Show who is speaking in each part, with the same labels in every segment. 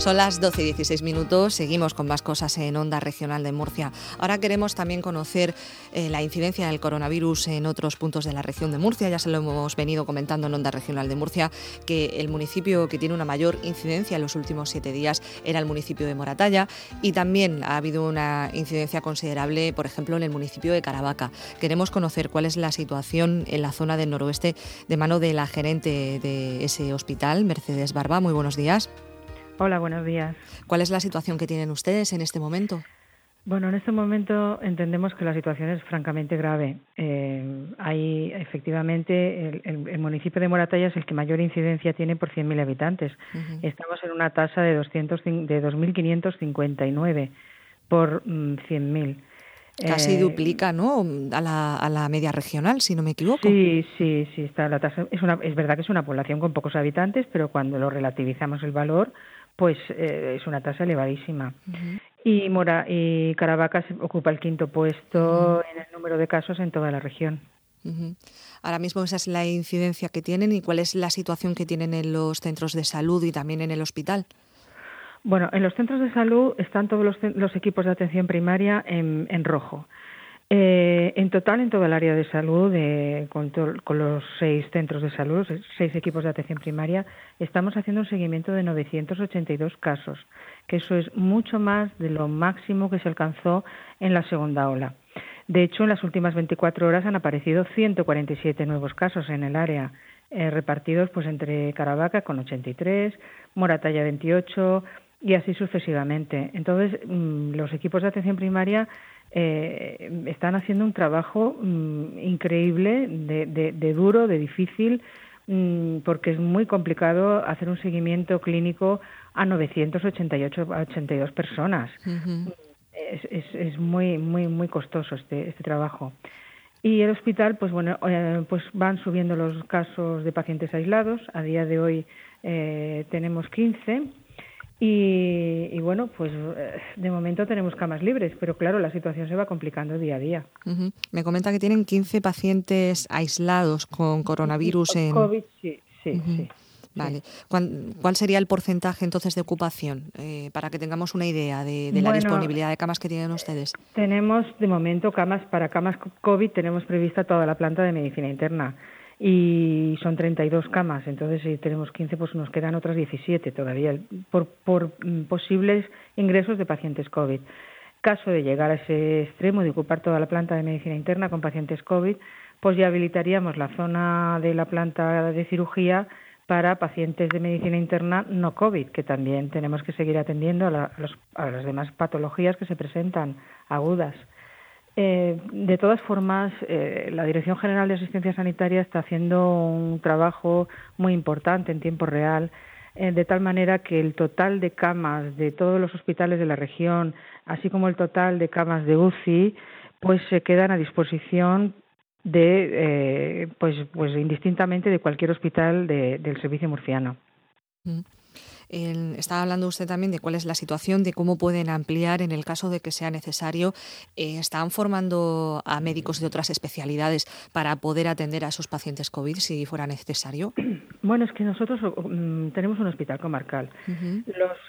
Speaker 1: Son las 12 y 16 minutos, seguimos con más cosas en Onda Regional de Murcia. Ahora queremos también conocer eh, la incidencia del coronavirus en otros puntos de la región de Murcia. Ya se lo hemos venido comentando en Onda Regional de Murcia, que el municipio que tiene una mayor incidencia en los últimos siete días era el municipio de Moratalla y también ha habido una incidencia considerable, por ejemplo, en el municipio de Caravaca. Queremos conocer cuál es la situación en la zona del noroeste de mano de la gerente de ese hospital, Mercedes Barba. Muy buenos días.
Speaker 2: Hola, buenos días.
Speaker 1: ¿Cuál es la situación que tienen ustedes en este momento?
Speaker 2: Bueno, en este momento entendemos que la situación es francamente grave. Eh, hay efectivamente el, municipio de Moratalla es el que mayor incidencia tiene por 100.000 habitantes. Estamos en una tasa de 200 de 2.559 por 100.000. Mm,
Speaker 1: Casi eh, duplica, ¿no? A la, a la media regional, si no me equivoco.
Speaker 2: Sí, sí, sí. Está la tasa. Es, una, es verdad que es una población con pocos habitantes, pero cuando lo relativizamos el valor, pues eh, es una tasa elevadísima. Y Mora y Caravaca ocupa el quinto puesto en el número de casos en toda la región.
Speaker 1: Ahora mismo esa es la incidencia que tienen y cuál es la situación que tienen en los centros de salud y también en el hospital.
Speaker 2: Bueno, en los centros de salud están todos los, equipos de atención primaria en rojo. Eh, en total, en toda el área de salud, eh, con, los seis centros de salud, seis equipos de atención primaria, estamos haciendo un seguimiento de 982 casos, que eso es mucho más de lo máximo que se alcanzó en la segunda ola. De hecho, en las últimas 24 horas han aparecido 147 nuevos casos en el área, eh, repartidos pues entre Caravaca con 83, Moratalla 28 y así sucesivamente. Entonces, mm, los equipos de atención primaria eh, están haciendo un trabajo mm, increíble, de, duro, de difícil, mm, porque es muy complicado hacer un seguimiento clínico a 988 82 personas. es, es, muy muy muy costoso este este trabajo. Y el hospital, pues bueno, eh, pues van subiendo los casos de pacientes aislados. A día de hoy eh, tenemos 15 y, bueno, pues eh, de momento tenemos camas libres, pero claro, la situación se va complicando día a día.
Speaker 1: Me comenta que tienen 15 pacientes aislados con coronavirus en...
Speaker 2: COVID, sí, sí, sí.
Speaker 1: Vale. ¿Cuál, sería el porcentaje entonces de ocupación eh, para que tengamos una idea de, la disponibilidad de camas que tienen ustedes?
Speaker 2: Tenemos de momento camas para camas COVID, tenemos prevista toda la planta de medicina interna y son 32 camas, entonces si tenemos 15 pues nos quedan otras 17 todavía por, por mm, posibles ingresos de pacientes COVID. Caso de llegar a ese extremo de ocupar toda la planta de medicina interna con pacientes COVID, pues ya habilitaríamos la zona de la planta de cirugía para pacientes de medicina interna no COVID, que también tenemos que seguir atendiendo a, a las demás patologías que se presentan agudas. Eh, de todas formas, eh, la Dirección General de Asistencia Sanitaria está haciendo un trabajo muy importante en tiempo real, eh, de tal manera que el total de camas de todos los hospitales de la región, así como el total de camas de UCI, pues se quedan a disposición de, pues, pues indistintamente de cualquier hospital del servicio murciano.
Speaker 1: Mm estaba hablando usted también de cuál es la situación, de cómo pueden ampliar en el caso de que sea necesario. Eh, ¿Están formando a médicos de otras especialidades para poder atender a esos pacientes COVID si fuera necesario?
Speaker 2: Bueno, es que nosotros mm, tenemos un hospital comarcal.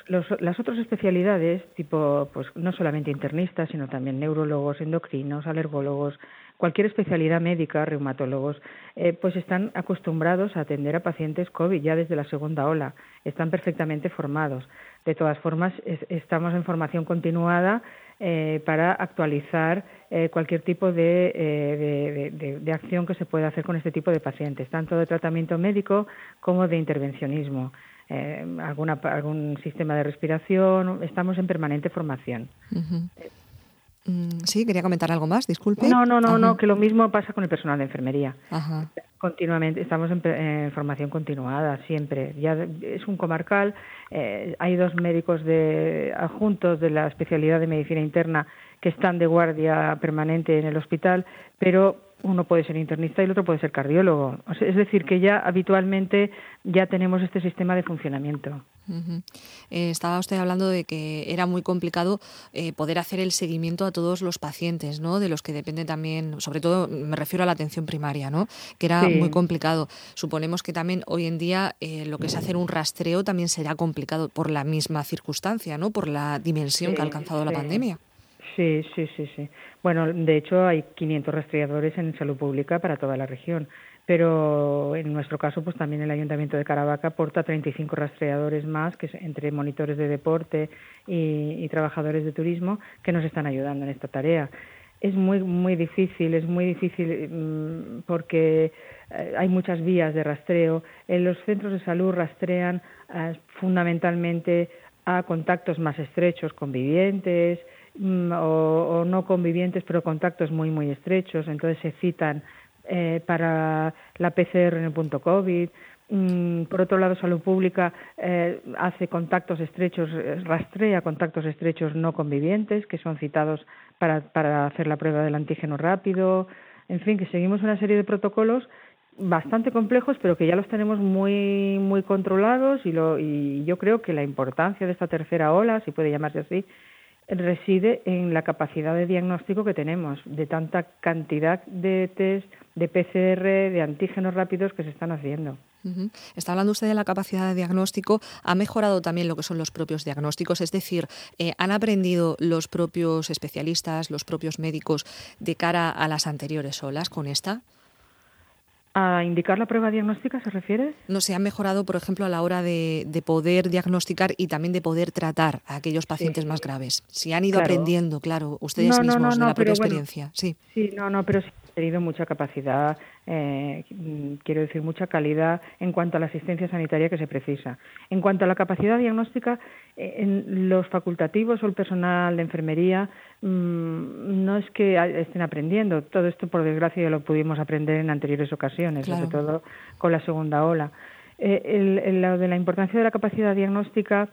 Speaker 2: las otras especialidades, tipo, pues no solamente internistas, sino también neurólogos, endocrinos, alergólogos, cualquier especialidad médica, reumatólogos, eh, pues están acostumbrados a atender a pacientes COVID ya desde la segunda ola, están perfectamente formados. De todas formas, estamos en formación continuada eh, para actualizar eh, cualquier tipo de, de, acción que se pueda hacer con este tipo de pacientes, tanto de tratamiento médico como de intervencionismo. alguna, algún sistema de respiración, estamos en permanente formación.
Speaker 1: Sí, quería comentar algo más, disculpe.
Speaker 2: No, no, no, no, que lo mismo pasa con el personal de enfermería. Continuamente, estamos en, formación continuada, siempre. Ya es un comarcal, eh, hay dos médicos de, adjuntos de la especialidad de medicina interna que están de guardia permanente en el hospital, pero uno puede ser internista y el otro puede ser cardiólogo. es decir, que ya habitualmente ya tenemos este sistema de funcionamiento.
Speaker 1: Eh, estaba usted hablando de que era muy complicado eh, poder hacer el seguimiento a todos los pacientes, ¿no? De los que depende también, sobre todo me refiero a la atención primaria, ¿no? Que era muy complicado. Suponemos que también hoy en día eh, lo que es hacer un rastreo también será complicado por la misma circunstancia, ¿no? Por la dimensión que ha alcanzado la pandemia.
Speaker 2: Sí, sí, sí, sí. Bueno, de hecho hay 500 rastreadores en salud pública para toda la región pero en nuestro caso pues también el Ayuntamiento de Caravaca aporta 35 rastreadores más que entre monitores de deporte y, trabajadores de turismo que nos están ayudando en esta tarea. Es muy muy difícil, es muy difícil mm, porque eh, hay muchas vías de rastreo. En los centros de salud rastrean eh, fundamentalmente a contactos más estrechos, convivientes mm, o, no convivientes, pero contactos muy muy estrechos. Entonces se citan eh, para la PCR en el punto COVID. Mm, por otro lado, Salud Pública eh, hace contactos estrechos, eh, rastrea contactos estrechos no convivientes que son citados para, para hacer la prueba del antígeno rápido. En fin, que seguimos una serie de protocolos bastante complejos, pero que ya los tenemos muy muy controlados y, lo, y yo creo que la importancia de esta tercera ola, si puede llamarse así, reside en la capacidad de diagnóstico que tenemos, de tanta cantidad de test, de PCR, de antígenos rápidos que se están haciendo.
Speaker 1: Está hablando usted de la capacidad de diagnóstico. ¿Ha mejorado también lo que son los propios diagnósticos? Es decir, eh, ¿han aprendido los propios especialistas, los propios médicos de cara a las anteriores olas con esta?
Speaker 2: ¿A indicar la prueba diagnóstica se refiere?
Speaker 1: No se ha mejorado, por ejemplo, a la hora de, poder diagnosticar y también de poder tratar a aquellos pacientes más graves. Si han ido aprendiendo, claro, ustedes mismos de la propia experiencia. sí.
Speaker 2: sí, no, no, pero sí ha tenido mucha capacidad, eh, quiero decir, mucha calidad en cuanto a la asistencia sanitaria que se precisa. En cuanto a la capacidad diagnóstica, eh, en los facultativos o el personal de enfermería Mm, no es que estén aprendiendo. Todo esto, por desgracia, ya lo pudimos aprender en anteriores ocasiones, sobre todo con la segunda ola. Eh, lo de la importancia de la capacidad diagnóstica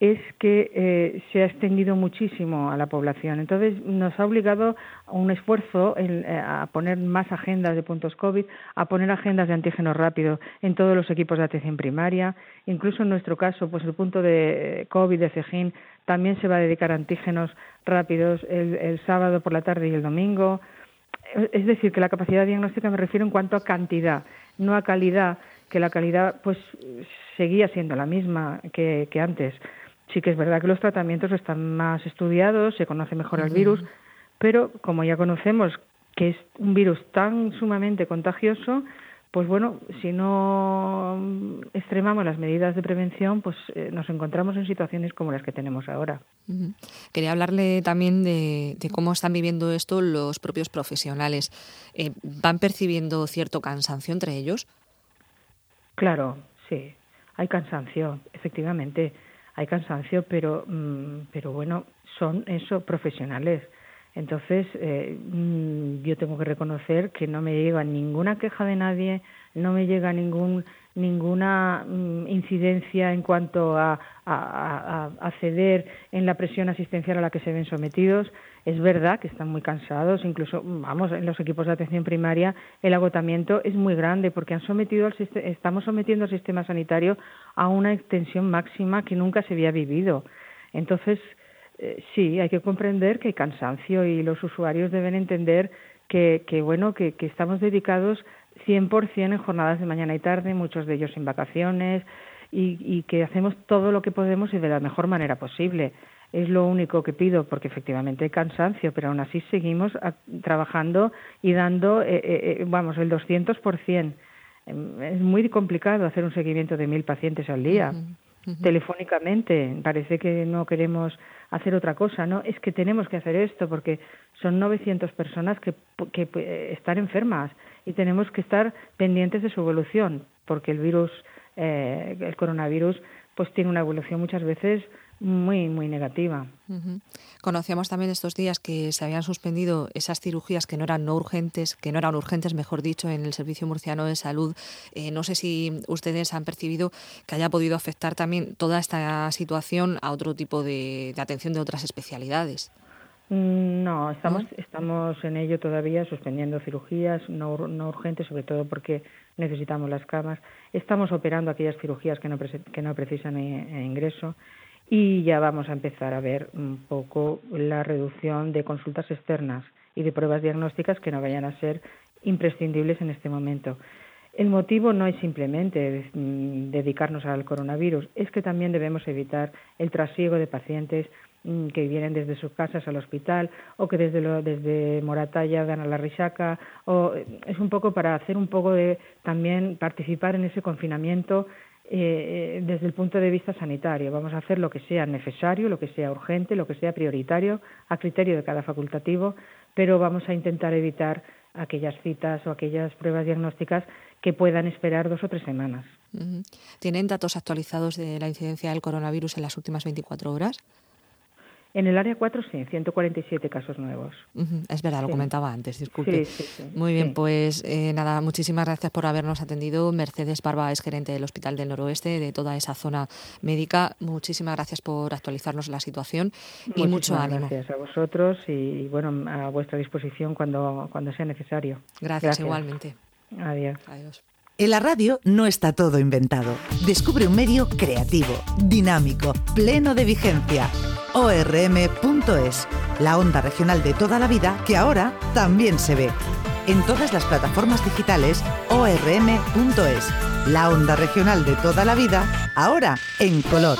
Speaker 2: es que eh, se ha extendido muchísimo a la población. Entonces, nos ha obligado a un esfuerzo eh, a poner más agendas de puntos COVID, a poner agendas de antígeno rápido en todos los equipos de atención primaria. Incluso en nuestro caso, pues el punto de COVID de Cejín también se va a dedicar a antígenos rápidos el sábado por la tarde y el domingo. Es decir, que la capacidad diagnóstica me refiero en cuanto a cantidad, no a calidad, que la calidad pues seguía siendo la misma que, antes. Sí que es verdad que los tratamientos están más estudiados, se conoce mejor el virus, pero como ya conocemos que es un virus tan sumamente contagioso, pues bueno, si no extremamos las medidas de prevención, pues eh, nos encontramos en situaciones como las que tenemos ahora.
Speaker 1: Quería hablarle también de, cómo están viviendo esto los propios profesionales. Eh, ¿Van percibiendo cierto cansancio entre ellos?
Speaker 2: Claro, sí hay cansancio, efectivamente, hay cansancio, pero, mm, pero bueno, son eso, profesionales. Entonces, eh, mm, yo tengo que reconocer que no me llega ninguna queja de nadie, no me llega ningún ninguna mm, incidencia en cuanto a, a, ceder en la presión asistencial a la que se ven sometidos. Es verdad que están muy cansados, incluso, vamos, en los equipos de atención primaria el agotamiento es muy grande porque han sometido al estamos sometiendo al sistema sanitario a una extensión máxima que nunca se había vivido. Entonces, eh, sí, hay que comprender que hay cansancio y los usuarios deben entender que, que bueno, que, estamos dedicados 100% en jornadas de mañana y tarde, muchos de ellos sin vacaciones, y, que hacemos todo lo que podemos y de la mejor manera posible. Es lo único que pido, porque efectivamente hay cansancio, pero aún así seguimos trabajando y dando, eh, eh, eh vamos, el 200%. Em, es muy complicado hacer un seguimiento de mil pacientes al día. Telefónicamente, parece que no queremos hacer otra cosa, ¿no? Es que tenemos que hacer esto porque son 900 personas que, que están enfermas y tenemos que estar pendientes de su evolución, porque el virus, eh, el coronavirus, pues tiene una evolución muchas veces muy, muy negativa.
Speaker 1: Conocíamos también estos días que se habían suspendido esas cirugías que no eran no urgentes, que no eran urgentes, mejor dicho, en el Servicio Murciano de Salud. Eh, no sé si ustedes han percibido que haya podido afectar también toda esta situación a otro tipo de atención de otras especialidades.
Speaker 2: Mm, no, estamos, estamos en ello todavía, suspendiendo cirugías no, no urgentes, sobre todo porque necesitamos las camas. Estamos operando aquellas cirugías que no, que no precisan eh, ingreso y ya vamos a empezar a ver un poco la reducción de consultas externas y de pruebas diagnósticas que no vayan a ser imprescindibles en este momento. El motivo no es simplemente mm, dedicarnos al coronavirus, es que también debemos evitar el trasiego de pacientes mm, que vienen desde sus casas al hospital o que desde, lo, desde Moratalla van a la Risaca o eh, es un poco para hacer un poco de también participar en ese confinamiento eh, desde el punto de vista sanitario. Vamos a hacer lo que sea necesario, lo que sea urgente, lo que sea prioritario, a criterio de cada facultativo, pero vamos a intentar evitar aquellas citas o aquellas pruebas diagnósticas que puedan esperar dos o tres semanas.
Speaker 1: ¿Tienen datos actualizados de la incidencia del coronavirus en las últimas 24 horas?
Speaker 2: En el área 4 sí, 147 casos nuevos.
Speaker 1: Es verdad, lo comentaba antes, disculpe. Muy bien, pues eh, nada, muchísimas gracias por habernos atendido. Mercedes Barba es gerente del Hospital del Noroeste, de toda esa zona médica. Muchísimas gracias por actualizarnos la situación y mucho ánimo.
Speaker 2: Gracias a vosotros y, bueno, a vuestra disposición cuando, cuando sea necesario.
Speaker 1: gracias. igualmente.
Speaker 2: Adiós.
Speaker 1: Adiós.
Speaker 3: En la radio no está todo inventado. Descubre un medio creativo, dinámico, pleno de vigencia. ORM.es, la onda regional de toda la vida que ahora también se ve. En todas las plataformas digitales, ORM.es, la onda regional de toda la vida, ahora en color.